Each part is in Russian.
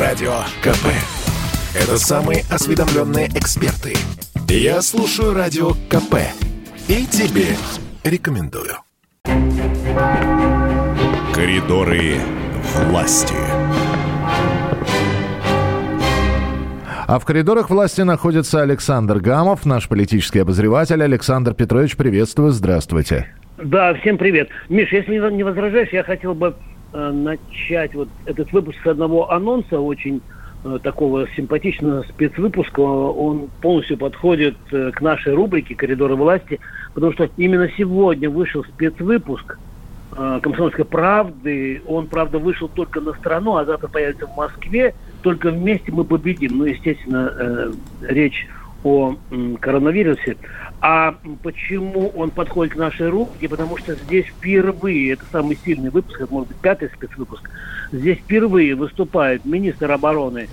Радио КП. Это самые осведомленные эксперты. Я слушаю Радио КП. И тебе рекомендую. Коридоры власти. А в коридорах власти находится Александр Гамов, наш политический обозреватель. Александр Петрович, приветствую, здравствуйте. Да, всем привет. Миш, если не возражаешь, я хотел бы начать вот этот выпуск с одного анонса, очень э, такого симпатичного спецвыпуска. Он полностью подходит э, к нашей рубрике «Коридоры власти», потому что именно сегодня вышел спецвыпуск э, «Комсомольской правды». Он, правда, вышел только на страну, а завтра появится в Москве – только вместе мы победим. Ну, естественно, э, речь о коронавирусе. А почему он подходит к нашей рубрике? Потому что здесь впервые, это самый сильный выпуск, это может быть пятый спецвыпуск, здесь впервые выступает министр обороны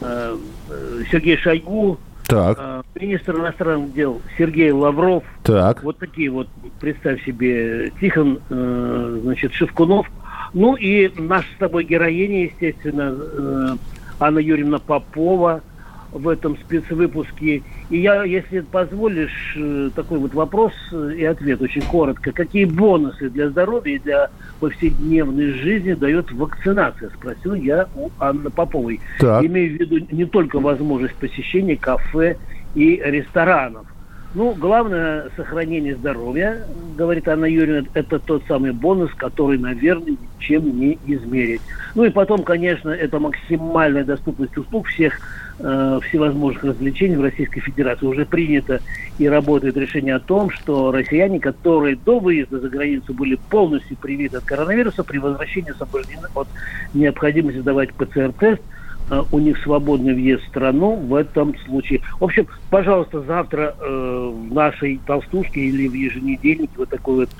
э, э Сергей Шойгу, так. Э, министр иностранных дел Сергей Лавров. Так. Вот такие вот, представь себе, Тихон, э, значит, Шевкунов. Ну и наша с тобой героиня, естественно, э, Анна Юрьевна Попова в этом спецвыпуске. И я, если позволишь, э, такой вот вопрос и ответ очень коротко. Какие бонусы для здоровья и для повседневной жизни дает вакцинация? Спросил я у Анны Поповой. Так. Имею в виду не только возможность посещения кафе и ресторанов. Ну, главное сохранение здоровья, говорит Анна Юрьевна, это тот самый бонус, который, наверное, ничем не измерить. Ну и потом, конечно, это максимальная доступность услуг всех э, всевозможных развлечений в Российской Федерации. Уже принято и работает решение о том, что россияне, которые до выезда за границу были полностью привиты от коронавируса, при возвращении освобождены от необходимости сдавать ПЦР-тест – у них свободный въезд в страну в этом случае. В общем, пожалуйста, завтра э, в нашей толстушке или в еженедельнике вот такой вот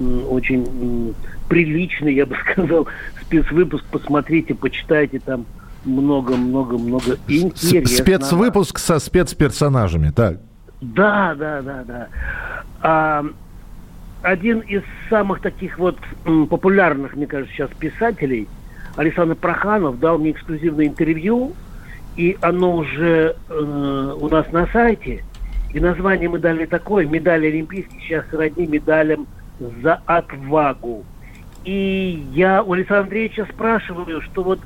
э, очень э, приличный, я бы сказал, спецвыпуск. Посмотрите, почитайте там много-много-много интересного. Спецвыпуск со спецперсонажами, так? Да, да, да, да. А, один из самых таких вот популярных, мне кажется, сейчас писателей – Александр Проханов дал мне эксклюзивное интервью, и оно уже э, у нас на сайте. И название мы дали такое, медаль олимпийский, сейчас сродни медалям за отвагу. И я у Александра Андреевича спрашиваю, что вот,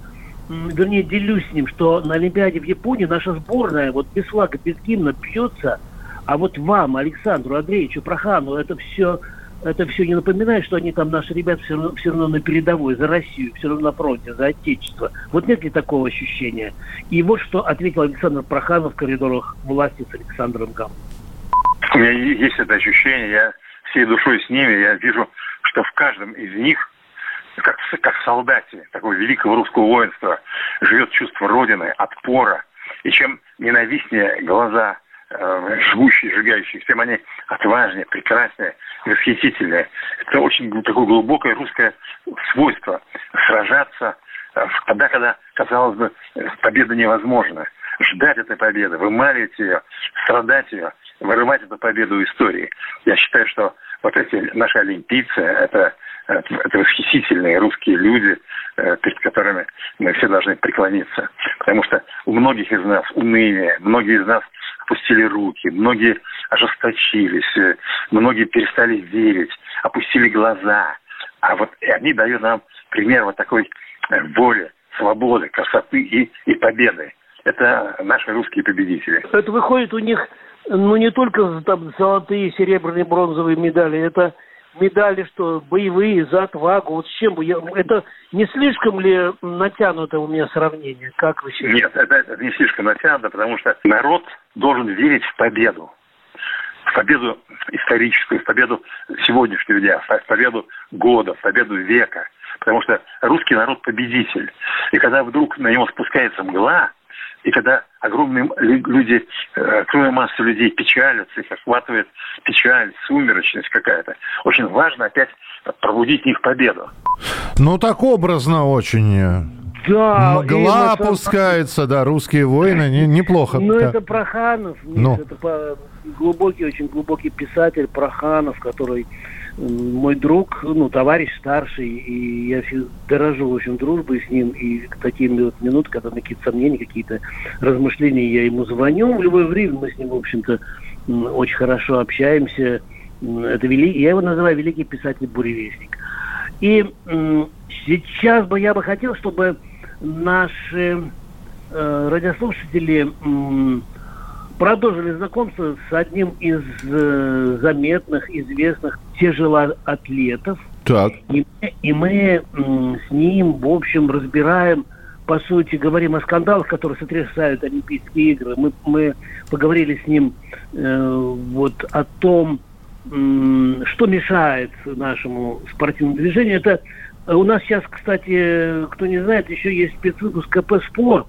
вернее, делюсь с ним, что на Олимпиаде в Японии наша сборная вот без флага, без гимна пьется, а вот вам, Александру Андреевичу Прохану, это все это все не напоминает, что они там, наши ребята, все равно, все равно на передовой, за Россию, все равно на фронте, за Отечество. Вот нет ли такого ощущения? И вот что ответил Александр Проханов в коридорах власти с Александром Гамом. У меня есть это ощущение, я всей душой с ними, я вижу, что в каждом из них, как, как в солдате такого великого русского воинства, живет чувство Родины, отпора. И чем ненавистнее глаза живущие, сжигающие, тем они отважнее, прекраснее, восхитительное. Это очень такое глубокое русское свойство сражаться э, тогда, когда, казалось бы, победа невозможна. Ждать этой победы, вымаливать ее, страдать ее, вырывать эту победу истории. Я считаю, что вот эти наши олимпийцы, это, это восхитительные русские люди, э, перед которыми мы все должны преклониться. Потому что у многих из нас уныние, многие из нас опустили руки, многие ожесточились, э, многие перестали верить, опустили глаза. А вот они дают нам пример вот такой э, воли, свободы, красоты и, и победы. Это наши русские победители. Это выходит у них, ну, не только там золотые, серебряные, бронзовые медали, это медали, что боевые за отвагу. Вот с чем бы я... Это не слишком ли натянуто у меня сравнение? Как вы считаете? Нет, это, это не слишком натянуто, потому что народ должен верить в победу. В победу историческую, в победу сегодняшнего дня, в победу года, в победу века. Потому что русский народ победитель. И когда вдруг на него спускается мгла, и когда огромные люди, э, огромная масса людей печалятся, их охватывает печаль, сумеречность какая-то, очень важно опять пробудить в них победу. Ну, так образно очень. Да, Мгла опускается, да, русские воины, не, неплохо. Ну, это Проханов, ну. это глубокий, очень глубокий писатель Проханов, который мой друг, ну, товарищ старший, и я дорожу, в общем, дружбой с ним, и к таким вот минут, когда какие-то сомнения, какие-то размышления, я ему звоню в любое время, мы с ним, в общем-то, очень хорошо общаемся. Это вели... Я его называю великий писатель-буревестник. И сейчас бы я бы хотел, чтобы наши э, радиослушатели продолжили знакомство с одним из э, заметных, известных тяжелоатлетов. Так. И, и мы м, с ним, в общем, разбираем, по сути, говорим о скандалах, которые сотрясают Олимпийские игры. Мы, мы поговорили с ним э, вот о том, м, что мешает нашему спортивному движению. Это у нас сейчас, кстати, кто не знает, еще есть спецвыпуск КП «Спорт»,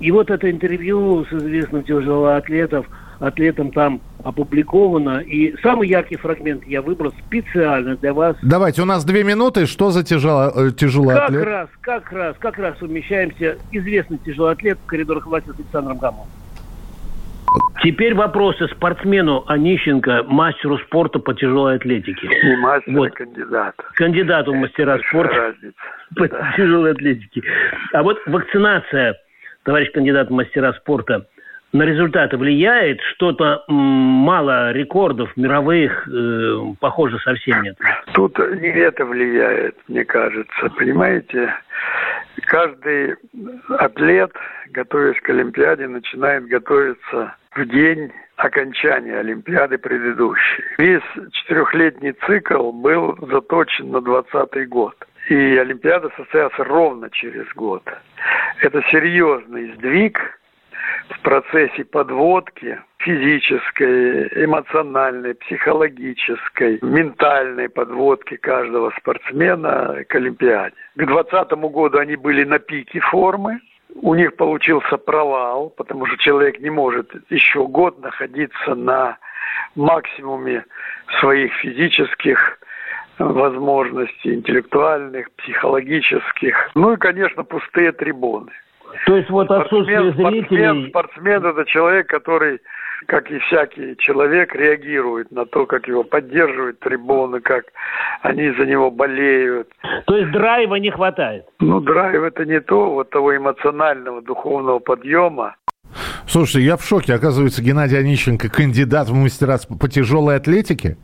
и вот это интервью с известным тяжелоатлетом, атлетом там опубликовано. И самый яркий фрагмент я выбрал специально для вас. Давайте, у нас две минуты. Что за тяжело, э, тяжелоатлет? Как раз, как раз, как раз умещаемся. Известный тяжелоатлет в коридорах власти с Александром Гамовым. Теперь вопросы спортсмену Онищенко, мастеру спорта по тяжелой атлетике. Не мастер, вот. а кандидат. Кандидату в мастера спорта разница. по да. тяжелой атлетике. А вот вакцинация товарищ кандидат в мастера спорта, на результаты влияет? Что-то мало рекордов мировых, э, похоже, совсем нет. Тут не это влияет, мне кажется. Понимаете, каждый атлет, готовясь к Олимпиаде, начинает готовиться в день окончания Олимпиады предыдущей. Весь четырехлетний цикл был заточен на 2020 год. И Олимпиада состоялась ровно через год. Это серьезный сдвиг в процессе подводки физической, эмоциональной, психологической, ментальной подводки каждого спортсмена к Олимпиаде. К 2020 году они были на пике формы, у них получился провал, потому что человек не может еще год находиться на максимуме своих физических возможностей интеллектуальных, психологических. Ну и, конечно, пустые трибуны. То есть вот отсутствие спортсмен, зрителей... Спортсмен, спортсмен – это человек, который, как и всякий человек, реагирует на то, как его поддерживают трибуны, как они за него болеют. То есть драйва не хватает? Ну, драйв – это не то, вот того эмоционального, духовного подъема. Слушайте, я в шоке. Оказывается, Геннадий Онищенко кандидат в мастера по тяжелой атлетике?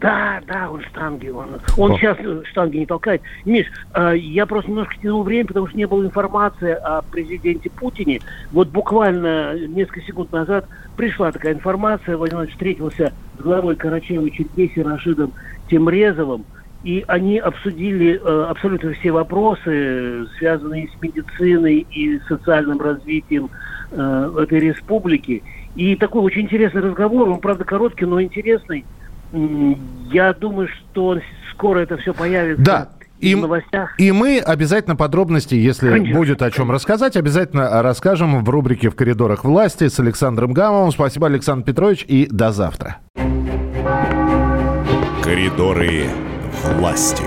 Да, да, он штанги, он, он О. сейчас штанги не толкает. Миш, э, я просто немножко тянул время, потому что не было информации о президенте Путине. Вот буквально несколько секунд назад пришла такая информация, Владимир встретился с главой Карачаева-Черкесии Рашидом Темрезовым, и они обсудили э, абсолютно все вопросы, связанные с медициной и социальным развитием э, этой республики. И такой очень интересный разговор, он, правда, короткий, но интересный. Я думаю, что скоро это все появится. Да. И, и мы обязательно подробности, если конечно, будет о чем рассказать, обязательно расскажем в рубрике «В коридорах власти» с Александром Гамовым. Спасибо, Александр Петрович, и до завтра. Коридоры власти.